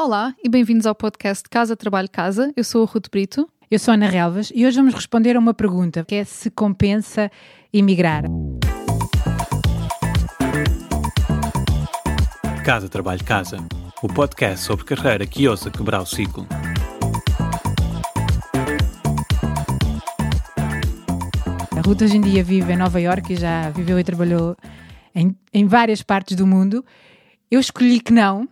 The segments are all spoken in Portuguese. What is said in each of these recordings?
Olá e bem-vindos ao podcast Casa Trabalho Casa. Eu sou a Ruth Brito. Eu sou a Ana Relvas e hoje vamos responder a uma pergunta que é se compensa emigrar. Casa Trabalho Casa, o podcast sobre carreira que ousa quebrar o ciclo. A Ruth hoje em dia vive em Nova Iorque e já viveu e trabalhou em, em várias partes do mundo. Eu escolhi que não.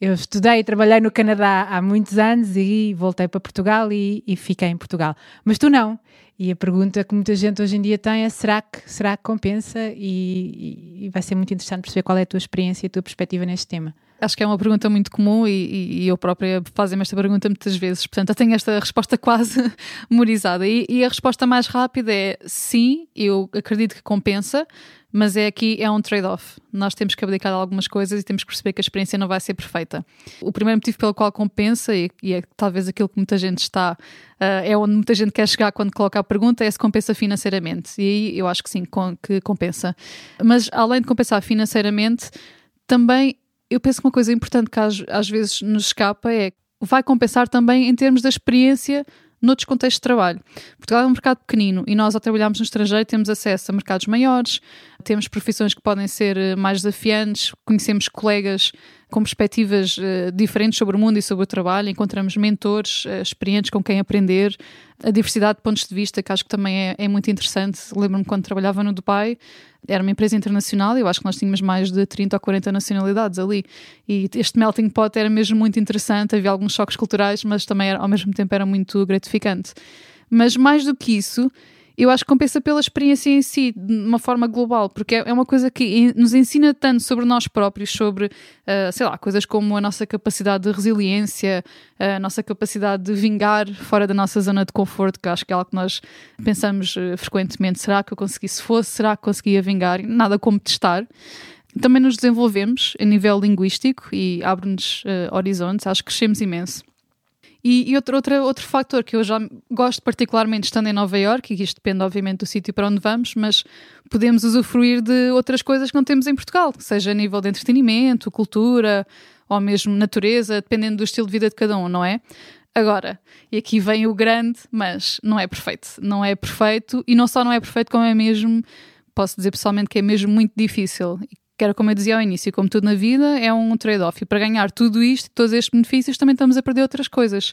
Eu estudei e trabalhei no Canadá há muitos anos e voltei para Portugal e, e fiquei em Portugal. Mas tu não. E a pergunta que muita gente hoje em dia tem é: será que, será que compensa? E, e vai ser muito interessante perceber qual é a tua experiência e a tua perspectiva neste tema. Acho que é uma pergunta muito comum e, e eu própria fazem-me esta pergunta muitas vezes. Portanto, eu tenho esta resposta quase memorizada. E, e, a resposta mais rápida é sim, eu acredito que compensa, mas é aqui é um trade-off. Nós temos que abdicar de algumas coisas e temos que perceber que a experiência não vai ser perfeita. O primeiro motivo pelo qual compensa, e, e é talvez aquilo que muita gente está, uh, é onde muita gente quer chegar quando coloca a pergunta, é se compensa financeiramente. E aí eu acho que sim, que compensa. Mas além de compensar financeiramente, também eu penso que uma coisa importante que às, às vezes nos escapa é vai compensar também em termos da experiência noutros contextos de trabalho. Portugal é um mercado pequenino e nós, ao trabalharmos no estrangeiro, temos acesso a mercados maiores, temos profissões que podem ser eh, mais desafiantes, conhecemos colegas com perspectivas uh, diferentes sobre o mundo e sobre o trabalho, encontramos mentores uh, experientes com quem aprender, a diversidade de pontos de vista, que acho que também é, é muito interessante. Lembro-me quando trabalhava no Dubai, era uma empresa internacional e eu acho que nós tínhamos mais de 30 ou 40 nacionalidades ali. E este melting pot era mesmo muito interessante, havia alguns choques culturais, mas também era, ao mesmo tempo era muito gratificante. Mas mais do que isso, eu acho que compensa pela experiência em si, de uma forma global, porque é uma coisa que nos ensina tanto sobre nós próprios, sobre, uh, sei lá, coisas como a nossa capacidade de resiliência, a nossa capacidade de vingar fora da nossa zona de conforto, que acho que é algo que nós pensamos uh, frequentemente. Será que eu consegui? Se fosse, será que conseguia vingar? Nada como testar também nos desenvolvemos a nível linguístico e abre-nos uh, horizontes, acho que crescemos imenso. E, e outro, outro, outro fator que eu já gosto particularmente estando em Nova York, e isto depende obviamente do sítio para onde vamos, mas podemos usufruir de outras coisas que não temos em Portugal, seja a nível de entretenimento, cultura ou mesmo natureza, dependendo do estilo de vida de cada um, não é? Agora, e aqui vem o grande, mas não é perfeito. Não é perfeito, e não só não é perfeito, como é mesmo, posso dizer pessoalmente que é mesmo muito difícil que era como eu dizia ao início, como tudo na vida, é um trade-off. E para ganhar tudo isto, todos estes benefícios, também estamos a perder outras coisas,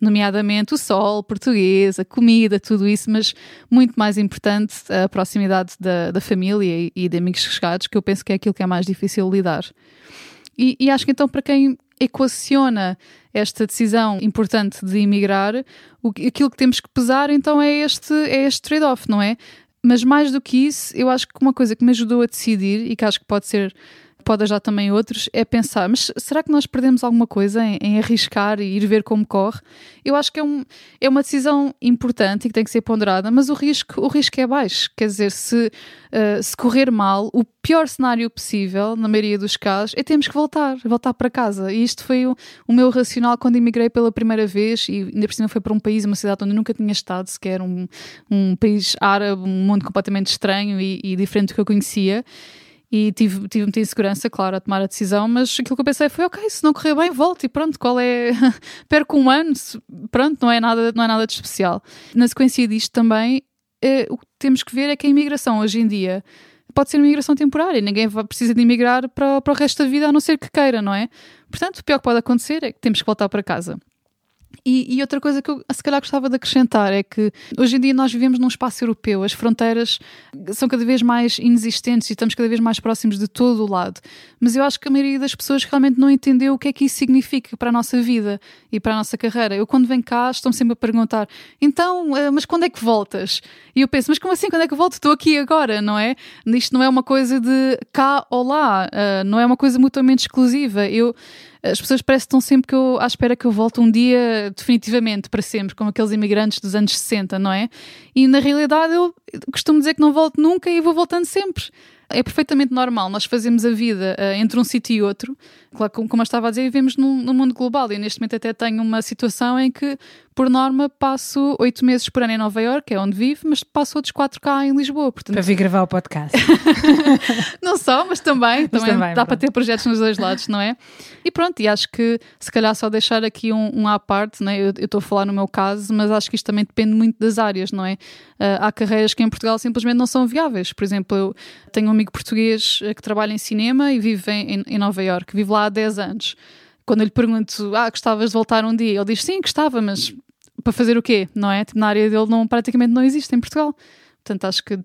nomeadamente o sol, português, a comida, tudo isso, mas muito mais importante a proximidade da, da família e de amigos chegados, que eu penso que é aquilo que é mais difícil lidar. E, e acho que então, para quem equaciona esta decisão importante de emigrar, aquilo que temos que pesar então é este, é este trade-off, não é? Mas mais do que isso, eu acho que uma coisa que me ajudou a decidir e que acho que pode ser pode ajudar também outros, é pensar, mas será que nós perdemos alguma coisa em, em, arriscar e ir ver como corre? Eu acho que é, um, é uma decisão importante e que tem que ser ponderada, mas o risco, o risco é baixo. Quer dizer, se, uh, se correr mal, o pior cenário possível, na maioria dos casos, é termos que voltar, voltar para casa. E isto foi o, o meu racional quando emigrei pela primeira vez, e ainda por cima foi para um país, uma cidade onde eu nunca tinha estado, sequer um, um país árabe, um mundo completamente estranho e, e diferente do que eu conhecia e tive, tive muita insegurança, claro, a tomar a decisão, mas aquilo que eu pensei foi, ok, se não correr bem, volto e pronto, qual é... Perco um ano, pronto, não é, nada, não é nada de especial. Na sequência disto também, é, o que temos que ver é que a imigração hoje em dia pode ser uma imigração temporária, ninguém precisa de imigrar para, para o resto da vida a não ser que queira, não é? Portanto, o pior que pode acontecer é que temos que voltar para casa. E, e, outra coisa que eu se calhar gostava de acrescentar é que hoje em dia nós vivemos num espaço europeu, as fronteiras são cada vez mais inexistentes e estamos cada vez mais próximos de todo o lado. Mas eu acho que a maioria das pessoas realmente não entendeu o que é que isso significa para a nossa vida e para a nossa carreira. Eu, quando venho cá, estão sempre a perguntar: então, eh, mas quando é que voltas? E eu penso: mas como assim, quando é que volto? Estou aqui agora, não é? Isto não é uma coisa de cá ou lá, eh, não é uma coisa mutuamente exclusiva. Eu as pessoas parecem que estão sempre que eu, à espera que eu volte um dia definitivamente para sempre, como aqueles imigrantes dos anos 60, não é? E na realidade eu costumo dizer que não volto nunca e vou voltando sempre. É perfeitamente normal nós fazemos a vida uh, entre um sítio e outro. Claro, como, como eu estava a dizer, vivemos num, num mundo global e neste momento até tenho uma situação em que, por norma, passo oito meses por ano em Nova Iorque, é onde vivo, mas passo outros quatro cá em Lisboa. Portanto, Para vir gravar o podcast. não só, mas também, Mas também, também, dá pronto. para ter projetos nos dois lados, não é? E pronto, e acho que se calhar só deixar aqui um, um à parte, né? eu estou a falar no meu caso, mas acho que isto também depende muito das áreas, não é? Ah, há carreiras que em Portugal simplesmente não são viáveis. Por exemplo, eu tenho um amigo português eh, que trabalha em cinema e vive em, em- em Nova Iorque, vive lá há 10 anos. Quando eu lhe pergunto, ah, gostavas de voltar um dia? Ele diz, sim, gostava, mas para fazer o quê? Não é? Tipo, na área dele não, praticamente não existe em Portugal. Portanto, acho que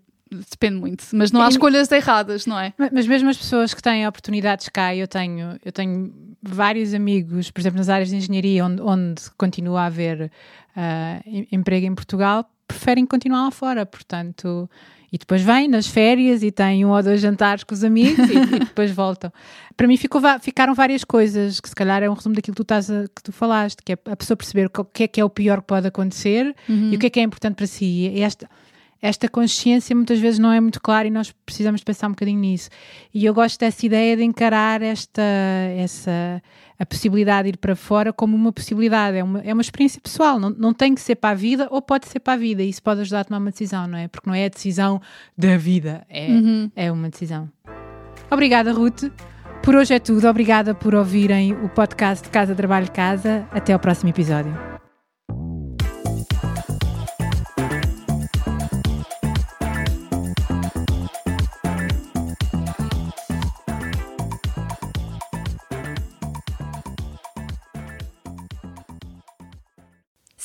depende muito. Mas não há escolhas erradas, não é? Ma- Mas mesmo as pessoas que têm oportunidades cá, eu tenho, eu tenho vários amigos, por exemplo, nas áreas de engenharia, onde, onde continua a haver em- emprego em Portugal, preferem continuar lá fora, portanto. E depois vêm nas férias e têm um ou dois jantares com os amigos e, e depois voltam. Para mim ficou ficaram várias coisas, que se calhar é um resumo daquilo que tu, estás a- que tu falaste, que é a pessoa perceber o que é que é o pior que pode acontecer e o que é que é importante para si. E esta, esta consciência muitas vezes não é muito clara e nós precisamos pensar um bocadinho nisso. E eu gosto dessa ideia de encarar esta, essa, a possibilidade de ir para fora como uma possibilidade, é uma, é uma experiência pessoal, não, não tem que ser para a vida ou pode ser para a vida, e isso pode ajudar a tomar uma decisão, não é? Porque não é a decisão da vida, é, é uma decisão. Obrigada, Ruth. Por hoje é tudo. Obrigada por ouvirem o podcast Casa Trabalho Casa. Até ao próximo episódio.